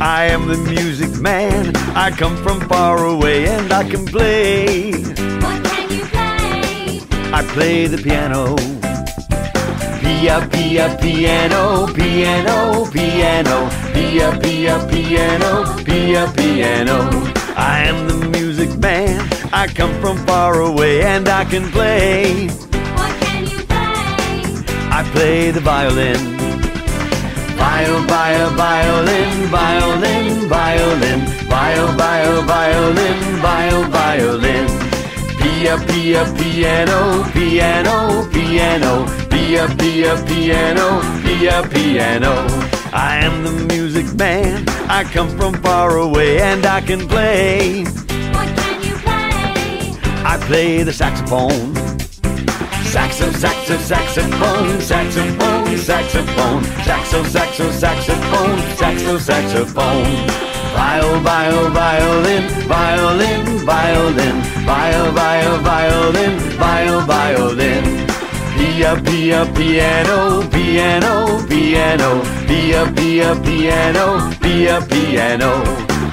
I am the music man. I come from far away and I can play. What can you play? I play the piano. Pia, pia, piano, piano, piano. Pia, pia, piano, pia, piano. I am the music man. I come from far away and I can play. What can you play? I play the violin. Viol, viol, violin, violin, violin, viol, viol, violin, viol, violin. Pia, pia, piano, piano, piano, pia, pia, piano, pia, piano. I am the music man. I come from far away and I can play. What can you play? I play the saxophone. Saxo, saxo, saxophone, saxophone, saxophone, saxo, saxo, saxophone, saxo, saxophone. Viol, viol, violin, violin, violin, viol, viol, violin, viol, violin. Pia, pia, piano, piano, piano, pia, pia, piano, pia, piano.